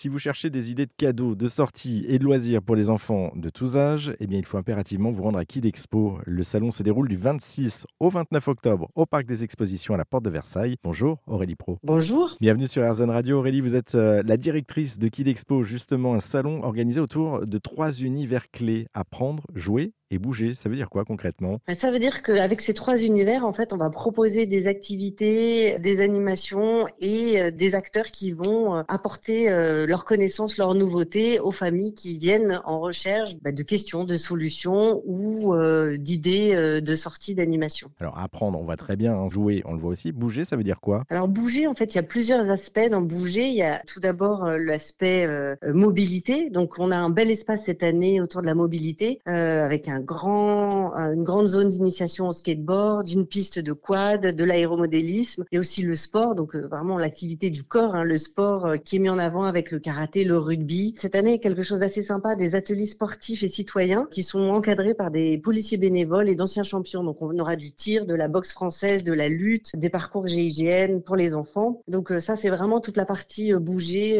Si vous cherchez des idées de cadeaux, de sorties et de loisirs pour les enfants de tous âges, eh bien, il faut impérativement vous rendre à Kid Expo. Le salon se déroule du 26 au 29 octobre au Parc des Expositions à la Porte de Versailles. Bonjour Aurélie Pro. Bonjour. Bienvenue sur RZN Radio. Aurélie, vous êtes euh, la directrice de Kid Expo, justement un salon organisé autour de trois univers clés apprendre, jouer et bouger. Ça veut dire quoi concrètement? Ben, Ça veut dire qu'avec ces trois univers, en fait, on va proposer des activités, des animations et euh, des acteurs qui vont euh, apporter euh, leurs connaissances, leurs nouveautés aux familles qui viennent en recherche ben, de questions, de solutions ou d'idées de sortie d'animation. Alors apprendre, on va très bien. Hein. Jouer, on le voit aussi. Bouger, ça veut dire quoi? Alors bouger, en fait, il y a plusieurs aspects dans bouger. Il y a tout d'abord l'aspect mobilité. Donc on a un bel espace cette année autour de la mobilité avec un grand, une grande zone d'initiation au skateboard, une piste de quad, de l'aéromodélisme et aussi le sport, donc euh, vraiment l'activité du corps, hein, le sport euh, qui est mis en avant avec le karaté, le rugby. Cette année, quelque chose d'assez sympa, des ateliers sportifs et citoyens qui sont encadrés par des policiers bénévoles et d'anciens champions. Donc on aura du tir, de la boxe française, de la lutte, des parcours GIGN pour les enfants. Donc euh, ça, c'est vraiment toute la partie bouger.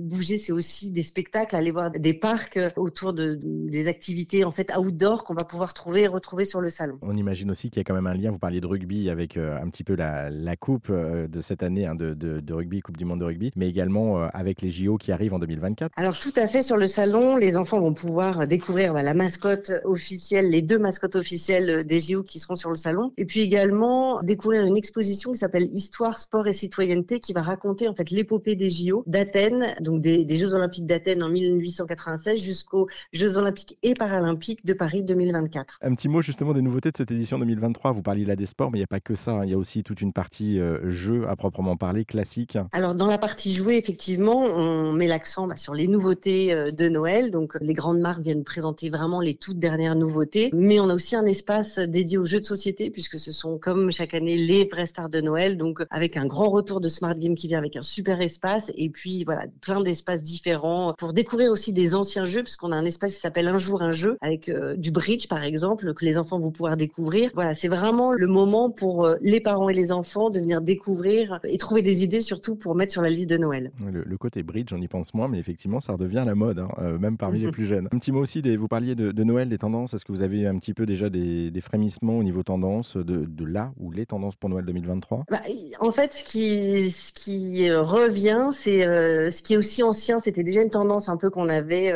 bouger, c'est aussi des spectacles, aller voir des parcs autour de, des activités en fait outdoor qu'on va pouvoir trouver et retrouver sur le salon. On imagine aussi qu'il y a quand même un lien, vous parliez de rugby avec euh, un petit peu la, coupe euh, de cette année hein, de, rugby, Coupe du Monde de rugby, mais également euh, avec les JO qui arrivent en 2024. Alors tout à fait, sur le salon, les enfants vont pouvoir découvrir bah, la mascotte officielle, les deux mascottes officielles des JO qui seront sur le salon, et puis également découvrir une exposition qui s'appelle Histoire, Sport et Citoyenneté qui va raconter en fait l'épopée des JO d'Athènes, donc des, des Jeux Olympiques d'Athènes en 1896 jusqu'aux Jeux Olympiques et Paralympiques de Paris 2024. Un petit mot justement des nouveautés de cette édition 2023. Vous parliez là des sports, mais il n'y a pas que ça. Hein. Il y a aussi toute une partie euh, jeu à proprement parler, classique. Alors dans la partie jouet, effectivement, on met l'accent bah, sur les nouveautés euh, de Noël. Donc les grandes marques viennent présenter vraiment les toutes dernières nouveautés. Mais on a aussi un espace dédié aux jeux de société, puisque ce sont comme chaque année les vraies stars de Noël. Donc avec un grand retour de Smart Game qui vient avec un super espace. Et puis voilà, plein d'espaces différents pour découvrir aussi des anciens jeux, puisqu'on a un espace qui s'appelle Un jour un jeu, avec euh, du bridge par exemple, que les enfants vont pouvoir découvrir. Voilà, c'est vraiment le moment pour euh, les parents et les enfants de venir découvrir et trouver des idées surtout pour mettre sur la liste de Noël. Le, côté bridge, on y pense moins, mais effectivement, ça redevient la mode, hein, euh, même parmi les plus jeunes. Un petit mot aussi, des, vous parliez de, Noël, des tendances. Est-ce que vous avez un petit peu déjà des, frémissements au niveau tendance de, de, là ou les tendances pour Noël 2023 bah, En fait, ce qui, ce qui revient, c'est ce qui est aussi ancien. C'était déjà une tendance un peu qu'on avait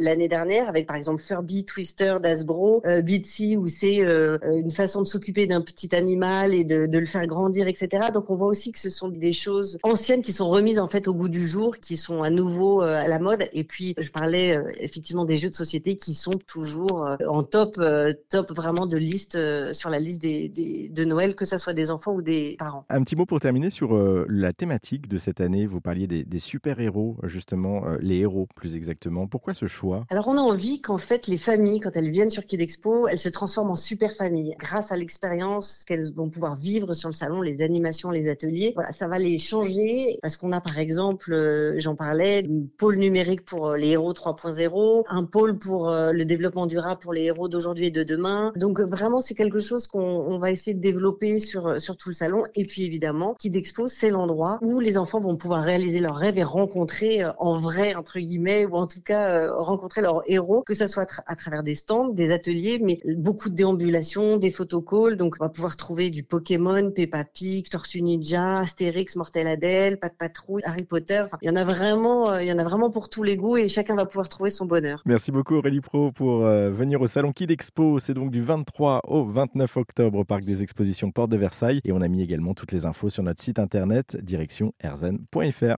l'année dernière avec par exemple Furby, D'Asbro, euh, Bitsy, où c'est euh, une façon de s'occuper d'un petit animal et de, le faire grandir, etc. Donc on voit aussi que ce sont des choses anciennes qui sont remises en fait au goût du jour, qui sont à nouveau euh, à la mode. Et puis je parlais effectivement des jeux de société qui sont toujours en top, top vraiment de liste sur la liste des, de Noël, que ce soit des enfants ou des parents. Un petit mot pour terminer sur la thématique de cette année. Vous parliez des, des super-héros, justement, les héros plus exactement. Pourquoi ce choix? Alors on a envie qu'en fait les familles, elles viennent sur Kid Expo, elles se transforment en super familles grâce à l'expérience qu'elles vont pouvoir vivre sur le salon, les animations, les ateliers. Voilà, ça va les changer parce qu'on a par exemple, euh, j'en parlais, un pôle numérique pour euh, les héros 3.0, un pôle pour euh, le développement durable pour les héros d'aujourd'hui et de demain. Donc vraiment, c'est quelque chose qu'on va essayer de développer sur sur tout le salon. Et puis évidemment, Kid Expo, c'est l'endroit où les enfants vont pouvoir réaliser leurs rêves et rencontrer en vrai entre guillemets ou en tout cas rencontrer leurs héros, que ce soit à travers des stands, des ateliers, mais beaucoup de déambulations, des photocalls. Donc, on va pouvoir trouver du Pokémon, Peppa Pig, Tortue Ninja, Astérix, Mortel Adèle, Pat Patrouille, Harry Potter. il y en a vraiment, euh, il y en a vraiment pour tous les goûts et chacun va pouvoir trouver son bonheur. Merci beaucoup Aurélie Pro pour euh, venir au salon Kid Expo. C'est donc du 23 au 29 octobre au parc des expositions Porte de Versailles et on a mis également toutes les infos sur notre site internet direction erzen.fr.